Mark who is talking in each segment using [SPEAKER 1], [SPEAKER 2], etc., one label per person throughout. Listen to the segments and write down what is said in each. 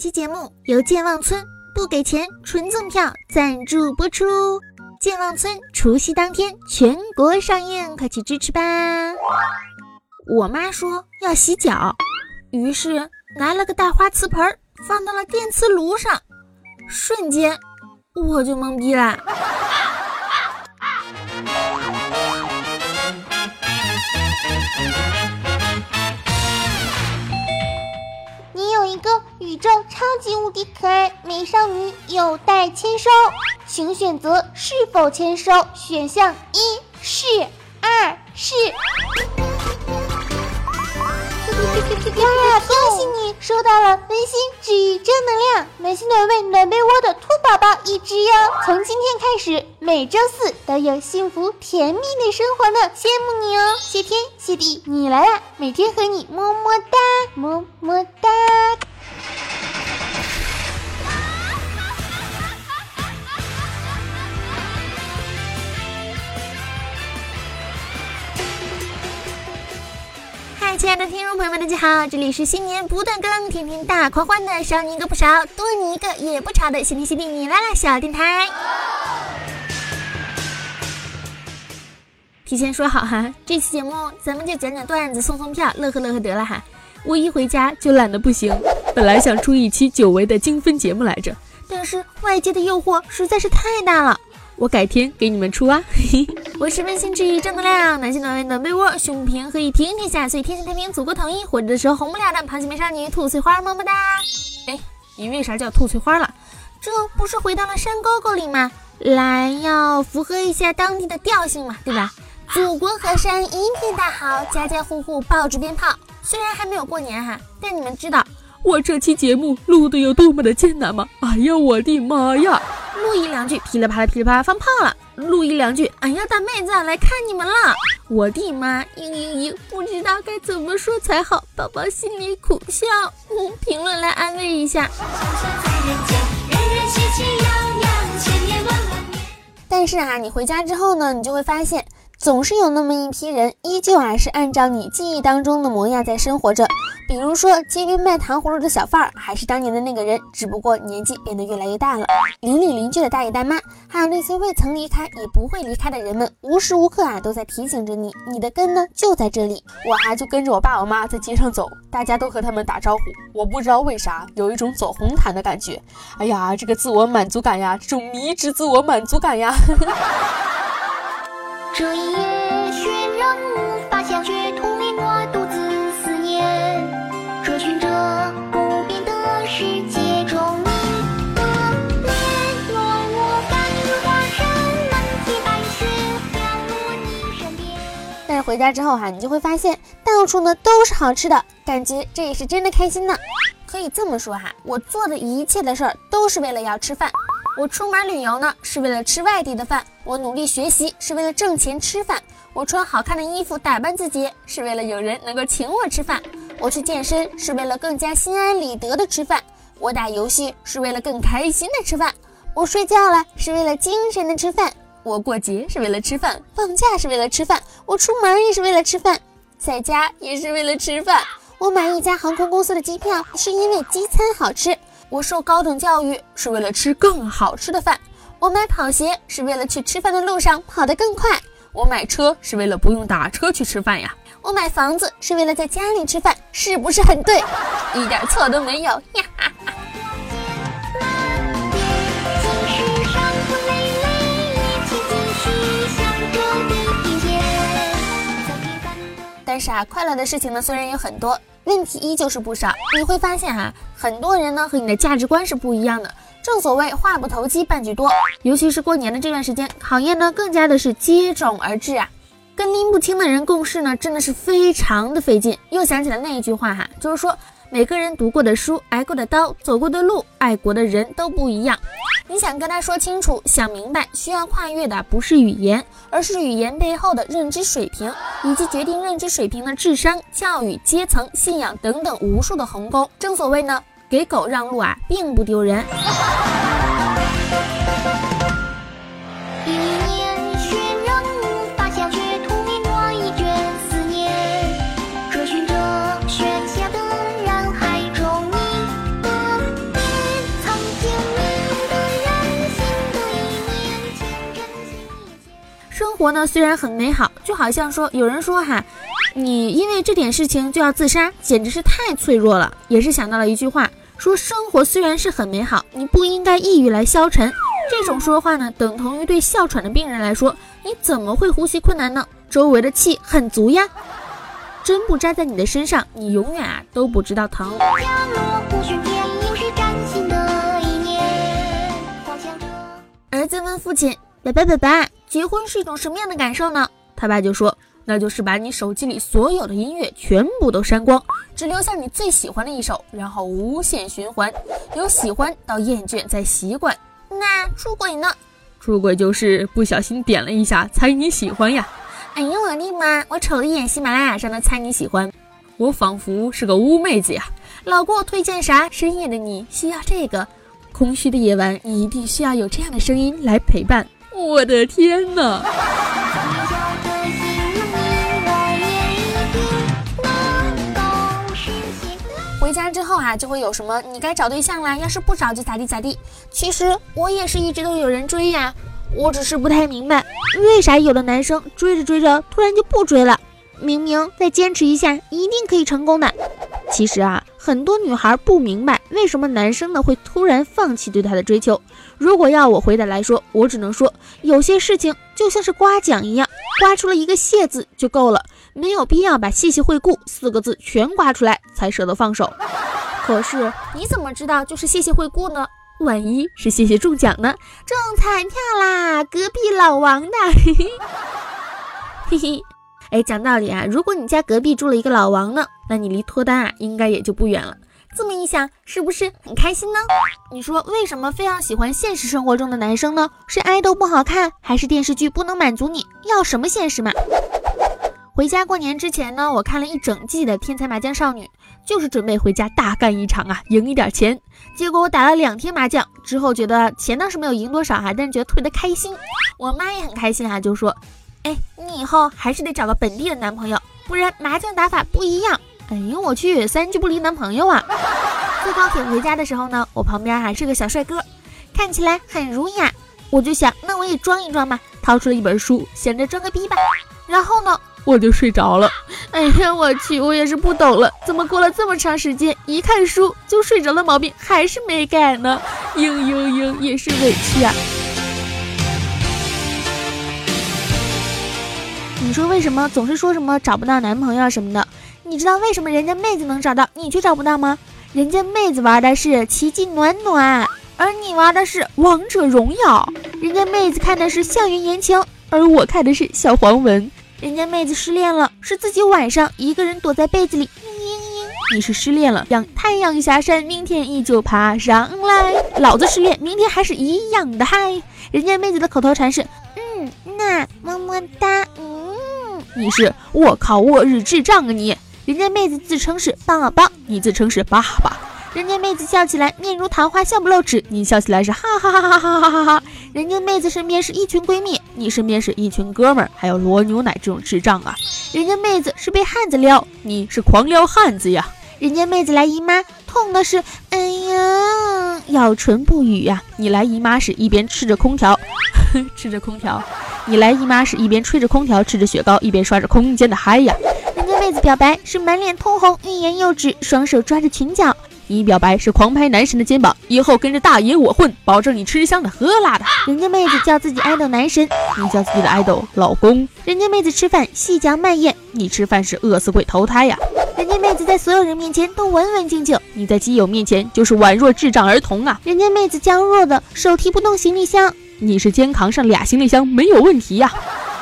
[SPEAKER 1] 期节目由健忘村不给钱纯赠票赞助播出。健忘村除夕当天全国上映，快去支持吧！我妈说要洗脚，于是拿了个大花瓷盆放到了电磁炉上，瞬间我就懵逼了。
[SPEAKER 2] 宇宙超级无敌可爱美少女有待签收，请选择是否签收。选项一是，二是。哇！恭喜你收到了温馨治愈正能量、暖心暖胃暖被窝的兔宝宝一只哟！从今天开始，每周四都有幸福甜蜜的生活呢，羡慕你哦！谢天谢地，你来啦！每天和你么么哒，么么哒。
[SPEAKER 1] 亲爱的听众朋友们，大家好，这里是新年不断更，天天大狂欢的，少你一个不少，多你一个也不少的，谢天谢地你来了，小电台。提前说好哈，这期节目咱们就讲讲段子，送送票，乐呵乐呵得了哈。我一回家就懒得不行，本来想出一期久违的精分节目来着，但是外界的诱惑实在是太大了。我改天给你们出啊！我是温馨治愈正能量，暖心暖胃暖被窝，胸平可以平天下，所以天下太平，祖国统一。活着的时候红不了的螃蟹美少女兔翠花，么么哒！哎，你为啥叫兔翠花了？这不是回到了山沟沟里吗？来，要符合一下当地的调性嘛，对吧？祖国河山一片大好，家家户户抱着鞭炮。虽然还没有过年哈，但你们知道我这期节目录的有多么的艰难吗？哎呀，我的妈呀！录一两句，噼里啪啦噼里啪啦放炮了。录一两句，哎呀，大妹子来看你们了。我的妈，嘤嘤嘤，不知道该怎么说才好，宝宝心里苦笑。嗯，评论来安慰一下。但是啊，你回家之后呢，你就会发现，总是有那么一批人，依旧啊是按照你记忆当中的模样在生活着。比如说街边卖糖葫芦的小贩儿，还是当年的那个人，只不过年纪变得越来越大了。邻里邻居的大爷大妈，还有那些未曾离开也不会离开的人们，无时无刻啊都在提醒着你，你的根呢就在这里。我还就跟着我爸我妈在街上走，大家都和他们打招呼。我不知道为啥有一种走红毯的感觉。哎呀，这个自我满足感呀，这种迷之自我满足感呀。这一夜雪让无法下雪。回家之后哈，你就会发现到处呢都是好吃的，感觉这也是真的开心呢。可以这么说哈，我做的一切的事儿都是为了要吃饭。我出门旅游呢是为了吃外地的饭，我努力学习是为了挣钱吃饭，我穿好看的衣服打扮自己是为了有人能够请我吃饭，我去健身是为了更加心安理得的吃饭，我打游戏是为了更开心的吃饭，我睡觉了是为了精神的吃饭。我过节是为了吃饭，放假是为了吃饭，我出门也是为了吃饭，在家也是为了吃饭。我买一家航空公司的机票是因为机餐好吃，我受高等教育是为了吃更好吃的饭，我买跑鞋是为了去吃饭的路上跑得更快，我买车是为了不用打车去吃饭呀，我买房子是为了在家里吃饭，是不是很对？一点错都没有呀！是啊，快乐的事情呢虽然有很多，问题依旧是不少。你会发现哈，很多人呢和你的价值观是不一样的。正所谓话不投机半句多，尤其是过年的这段时间，考验呢更加的是接踵而至啊。跟拎不清的人共事呢，真的是非常的费劲。又想起了那一句话哈，就是说。每个人读过的书、挨过的刀、走过的路、爱过的人都不一样。你想跟他说清楚、想明白，需要跨越的不是语言，而是语言背后的认知水平，以及决定认知水平的智商、教育、阶层、信仰等等无数的鸿沟。正所谓呢，给狗让路啊，并不丢人。活呢虽然很美好，就好像说有人说哈，你因为这点事情就要自杀，简直是太脆弱了。也是想到了一句话，说生活虽然是很美好，你不应该抑郁来消沉。这种说话呢，等同于对哮喘的病人来说，你怎么会呼吸困难呢？周围的气很足呀。针不扎在你的身上，你永远啊都不知道疼。儿子问父亲：“爸爸，爸爸，结婚是一种什么样的感受呢？”他爸就说：“那就是把你手机里所有的音乐全部都删光，只留下你最喜欢的一首，然后无限循环，由喜欢到厌倦再习惯。”那出轨呢？
[SPEAKER 3] 出轨就是不小心点了一下，猜你喜欢呀。
[SPEAKER 1] 哎呀，我的妈！我瞅了一眼喜马拉雅上的猜你喜欢，
[SPEAKER 3] 我仿佛是个污妹子呀。
[SPEAKER 1] 老给我推荐啥？深夜的你需要这个，
[SPEAKER 3] 空虚的夜晚，你一定需要有这样的声音来陪伴。我的天哪！
[SPEAKER 1] 回家之后啊，就会有什么你该找对象啦，要是不找就咋地咋地。其实我也是一直都有人追呀。我只是不太明白，为啥有的男生追着追着突然就不追了？明明再坚持一下，一定可以成功的。其实啊，很多女孩不明白为什么男生呢会突然放弃对她的追求。如果要我回答来说，我只能说，有些事情就像是刮奖一样，刮出了一个谢字就够了，没有必要把谢谢惠顾四个字全刮出来才舍得放手。可是你怎么知道就是谢谢惠顾呢？万一是谢谢中奖呢？中彩票啦！隔壁老王的，嘿 嘿嘿嘿。哎，讲道理啊，如果你家隔壁住了一个老王呢，那你离脱单啊，应该也就不远了。这么一想，是不是很开心呢？你说为什么非要喜欢现实生活中的男生呢？是爱豆不好看，还是电视剧不能满足你？要什么现实嘛？回家过年之前呢，我看了一整季的《天才麻将少女》。就是准备回家大干一场啊，赢一点钱。结果我打了两天麻将之后，觉得钱倒是没有赢多少哈，但是觉得特别的开心。我妈也很开心啊，就说：“哎，你以后还是得找个本地的男朋友，不然麻将打法不一样。”哎呦我去，三句不离男朋友啊！坐高铁回家的时候呢，我旁边还是个小帅哥，看起来很儒雅。我就想，那我也装一装吧，掏出了一本书，想着装个逼吧。然后呢？
[SPEAKER 3] 我就睡着了，
[SPEAKER 1] 哎呀，我去，我也是不懂了，怎么过了这么长时间，一看书就睡着的毛病还是没改呢？嘤嘤嘤，也是委屈啊！你说为什么总是说什么找不到男朋友什么的？你知道为什么人家妹子能找到，你却找不到吗？人家妹子玩的是奇迹暖暖，而你玩的是王者荣耀。人家妹子看的是校园言情，而我看的是小黄文。人家妹子失恋了，是自己晚上一个人躲在被子里。你是失恋了，让太阳下山，明天依旧爬上来。老子失恋，明天还是一样的嗨。人家妹子的口头禅是，嗯，那么么哒，嗯。你是我靠，我日智障啊你！人家妹子自称是爸爸，你自称是爸爸。人家妹子笑起来面如桃花笑不露齿，你笑起来是哈哈哈哈哈哈哈哈。人家妹子身边是一群闺蜜，你身边是一群哥们儿，还有罗牛奶这种智障啊。人家妹子是被汉子撩，你是狂撩汉子呀。人家妹子来姨妈痛的是，哎呀，咬唇不语呀。你来姨妈时一边吃着空调，吃着空调，你来姨妈时一边吹着空调吃着雪糕，一边刷着空间的嗨呀。妹子表白是满脸通红，欲言又止，双手抓着裙角。你表白是狂拍男神的肩膀，以后跟着大爷我混，保证你吃香的喝辣的。人家妹子叫自己爱豆男神，你叫自己的爱豆老公。人家妹子吃饭细嚼慢咽，你吃饭是饿死鬼投胎呀。人家妹子在所有人面前都文文静静，你在基友面前就是宛若智障儿童啊。人家妹子娇弱的手提不动行李箱，你是肩扛上俩行李箱没有问题呀。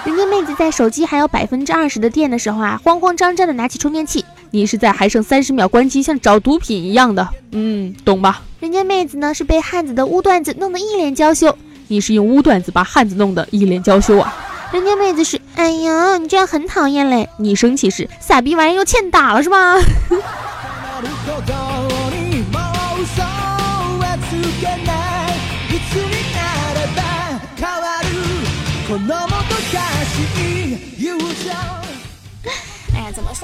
[SPEAKER 1] 人家妹子在手机还有百分之二十的电的时候啊，慌慌张张的拿起充电器。你是在还剩三十秒关机，像找毒品一样的，嗯，懂吧？人家妹子呢是被汉子的污段子弄得一脸娇羞，你是用污段子把汉子弄得一脸娇羞啊？人家妹子是，哎呀，你这样很讨厌嘞。你生气是傻逼玩意又欠打了是吧？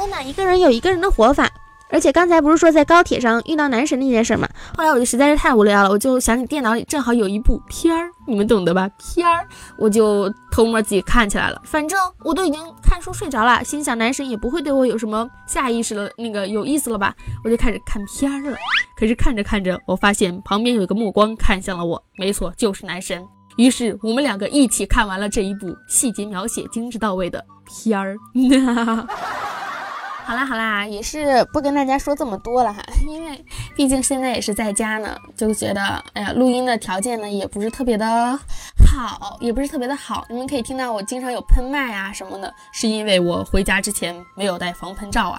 [SPEAKER 1] 怎么说呢？一个人有一个人的活法，而且刚才不是说在高铁上遇到男神那件事吗？后来我就实在是太无聊了，我就想起电脑里正好有一部片儿，你们懂得吧？片儿，我就偷摸自己看起来了。反正我都已经看书睡着了，心想男神也不会对我有什么下意识的那个有意思了吧？我就开始看片儿了。可是看着看着，我发现旁边有一个目光看向了我，没错，就是男神。于是我们两个一起看完了这一部细节描写精致到位的片儿。好啦好啦，也是不跟大家说这么多了哈，因为毕竟现在也是在家呢，就觉得哎呀，录音的条件呢也不是特别的好，也不是特别的好。你们可以听到我经常有喷麦啊什么的，是因为我回家之前没有带防喷罩啊。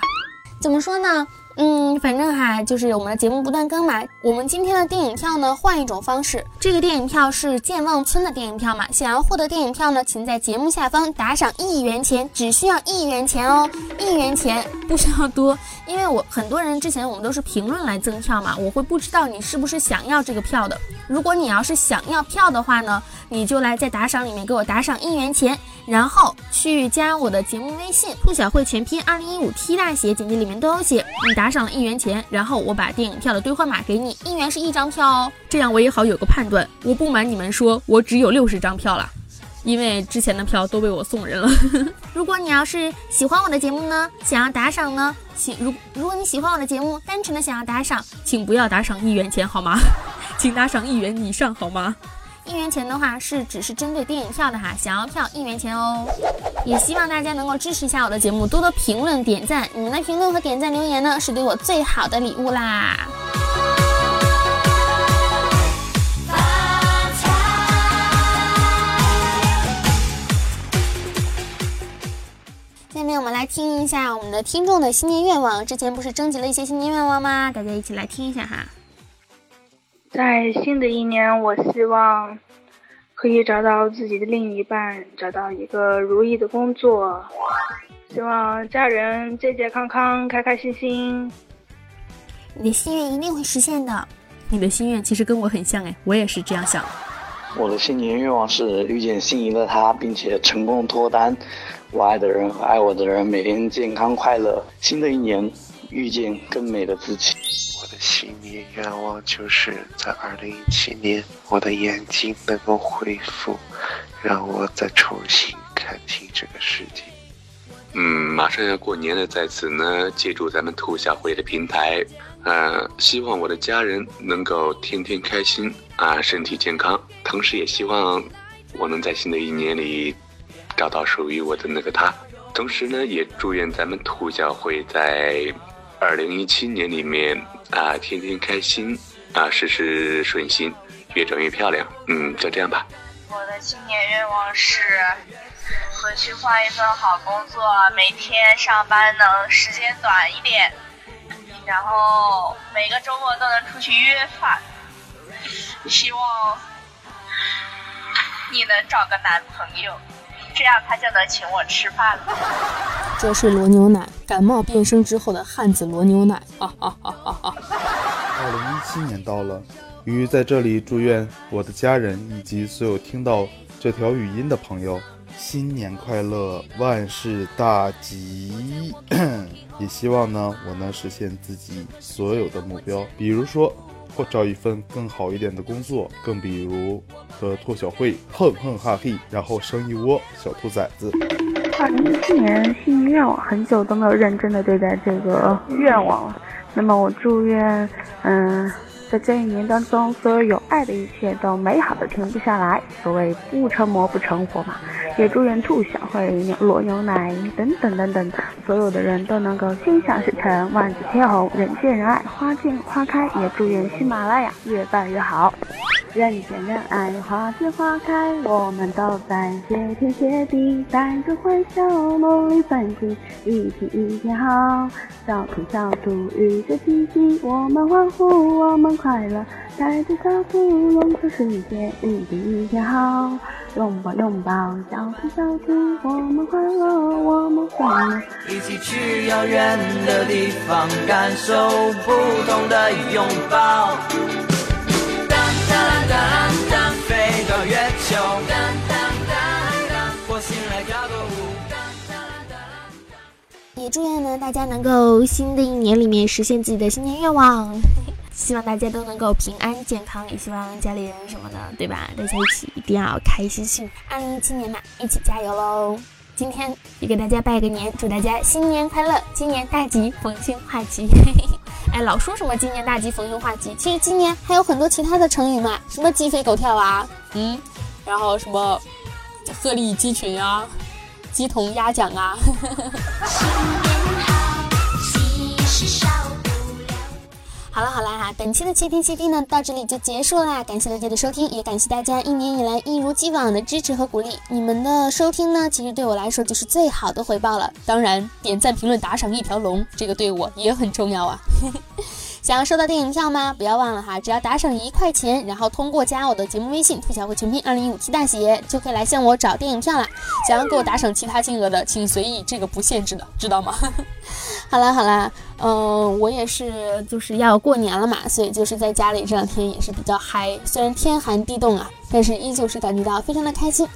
[SPEAKER 1] 怎么说呢？嗯，反正哈，就是我们的节目不断更嘛。我们今天的电影票呢，换一种方式。这个电影票是健忘村的电影票嘛？想要获得电影票呢，请在节目下方打赏一元钱，只需要一元钱哦，一元钱不需要多。因为我很多人之前我们都是评论来赠票嘛，我会不知道你是不是想要这个票的。如果你要是想要票的话呢，你就来在打赏里面给我打赏一元钱，然后去加我的节目微信兔小慧全拼二零一五 T 大写，简介里面都有写。你打打赏了一元钱，然后我把电影票的兑换码给你，一元是一张票哦，这样我也好有个判断。我不瞒你们说，我只有六十张票了，因为之前的票都被我送人了。如果你要是喜欢我的节目呢，想要打赏呢，请如如果你喜欢我的节目，单纯的想要打赏，请不要打赏一元钱好吗？请打赏一元以上好吗？一元钱的话是只是针对电影票的哈，想要票一元钱哦。也希望大家能够支持一下我的节目，多多评论点赞，你们的评论和点赞留言呢，是对我最好的礼物啦。下面我们来听一下我们的听众的新年愿望，之前不是征集了一些新年愿望吗？大家一起来听一下哈。
[SPEAKER 4] 在新的一年，我希望可以找到自己的另一半，找到一个如意的工作，希望家人健健康康、开开心心。
[SPEAKER 1] 你的心愿一定会实现的。你的心愿其实跟我很像哎，我也是这样想。
[SPEAKER 5] 我的新年愿望是遇见心仪的他，并且成功脱单。我爱的人和爱我的人每天健康快乐。新的一年，遇见更美的自己。
[SPEAKER 6] 我的新年愿望就是在二零一七年，我的眼睛能够恢复，让我再重新看清这个世界。
[SPEAKER 7] 嗯，马上要过年了，在此呢，借助咱们兔小慧的平台，呃，希望我的家人能够天天开心啊，身体健康。同时也希望我能在新的一年里找到属于我的那个他。同时呢，也祝愿咱们兔小慧在二零一七年里面。啊，天天开心啊，事事顺心，越长越漂亮。嗯，就这样吧。
[SPEAKER 8] 我的新年愿望是回去换一份好工作，每天上班能时间短一点，然后每个周末都能出去约饭。希望你能找个男朋友。这样他就能请我吃饭了。
[SPEAKER 3] 这是罗牛奶，感冒变声之后的汉子罗牛奶。哈哈哈哈哈！
[SPEAKER 9] 二零一七年到了，鱼在这里祝愿我的家人以及所有听到这条语音的朋友新年快乐，万事大吉。也希望呢，我能实现自己所有的目标，比如说。或找一份更好一点的工作，更比如和兔小慧哼哼哈嘿，然后生一窝小兔崽子。
[SPEAKER 4] 二零一七年新年愿望，很久都没有认真的对待这个愿望了。那么我祝愿，嗯。在这一年当中，所有有爱的一切都美好的停不下来。所谓不成魔不成活嘛，也祝愿兔小慧、牛罗牛奶等等等等，所有的人都能够心想事成，万紫千红，人见人爱，花见花开。也祝愿喜马拉雅越办越好。人见人爱，花见花开，我们都在谢天谢地，带着欢笑，努力奋进，一天一天好。小兔小兔遇着奇迹，我们欢呼，我们快乐，带着小兔勇闯世界，一天一天好。拥抱拥抱，小兔小兔，我们快乐，我们欢乐，
[SPEAKER 10] 一起去遥远的地方，感受不同的拥抱。
[SPEAKER 1] 也祝愿呢大家能够新的一年里面实现自己的新年愿望。希望大家都能够平安健康，也希望家里人什么的，对吧？大家一起一定要开心幸福。二零一七年嘛，一起加油喽！今天也给大家拜个年，祝大家新年快乐，今年大吉，逢凶化吉。哎，老说什么今年大吉，逢凶化吉，其实今年还有很多其他的成语嘛，什么鸡飞狗跳啊，嗯，然后什么鹤立鸡群啊，鸡同鸭讲啊。好了好了哈，本期的切听切听呢到这里就结束啦，感谢大家的收听，也感谢大家一年以来一如既往的支持和鼓励。你们的收听呢，其实对我来说就是最好的回报了。当然，点赞、评论、打赏一条龙，这个对我也很重要啊。想要收到电影票吗？不要忘了哈，只要打赏一块钱，然后通过加我的节目微信“兔小慧全拼二零一五 T 大写”，就可以来向我找电影票啦。想要给我打赏其他金额的，请随意，这个不限制的，知道吗？好 啦好啦，嗯，我也是就是要过年了嘛，所以就是在家里这两天也是比较嗨，虽然天寒地冻啊，但是依旧是感觉到非常的开心。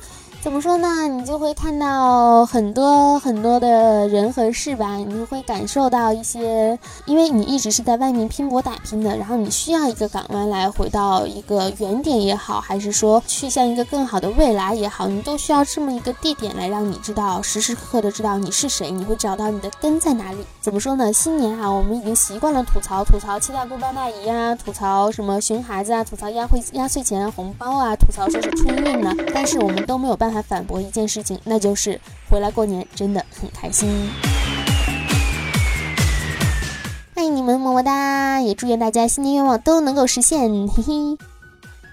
[SPEAKER 1] 怎么说呢？你就会看到很多很多的人和事吧，你就会感受到一些，因为你一直是在外面拼搏打拼的，然后你需要一个港湾来回到一个原点也好，还是说去向一个更好的未来也好，你都需要这么一个地点来让你知道时时刻刻的知道你是谁，你会找到你的根在哪里。怎么说呢？新年啊，我们已经习惯了吐槽吐槽七大姑八大姨啊，吐槽什么熊孩子啊，吐槽压岁压岁钱红包啊，吐槽说是春运呢，但是我们都没有办法。反驳一件事情，那就是回来过年真的很开心。欢迎你们，么么哒！也祝愿大家新年愿望都能够实现，嘿嘿。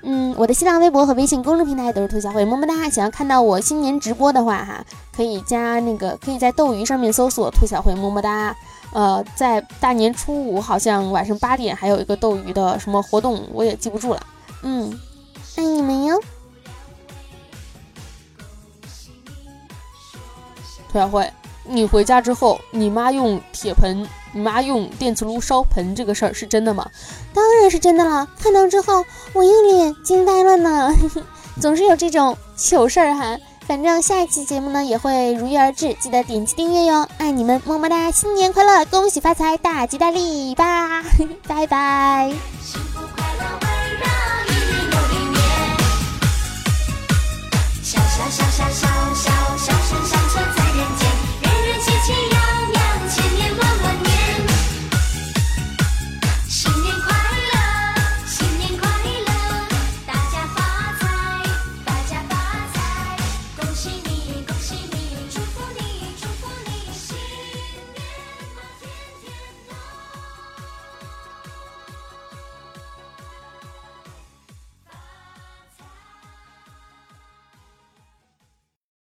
[SPEAKER 1] 嗯，我的新浪微博和微信公众平台都是兔小慧，么么哒！想要看到我新年直播的话，哈，可以加那个，可以在斗鱼上面搜索兔小慧，么么哒。呃，在大年初五好像晚上八点还有一个斗鱼的什么活动，我也记不住了。嗯，爱你们哟。小慧，你回家之后，你妈用铁盆，你妈用电磁炉烧盆，这个事儿是真的吗？当然是真的了，看到之后我一脸惊呆了呢。总是有这种糗事儿哈。反正下一期节目呢也会如约而至，记得点击订阅哟，爱你们，么么哒，新年快乐，恭喜发财，大吉大利吧，拜拜。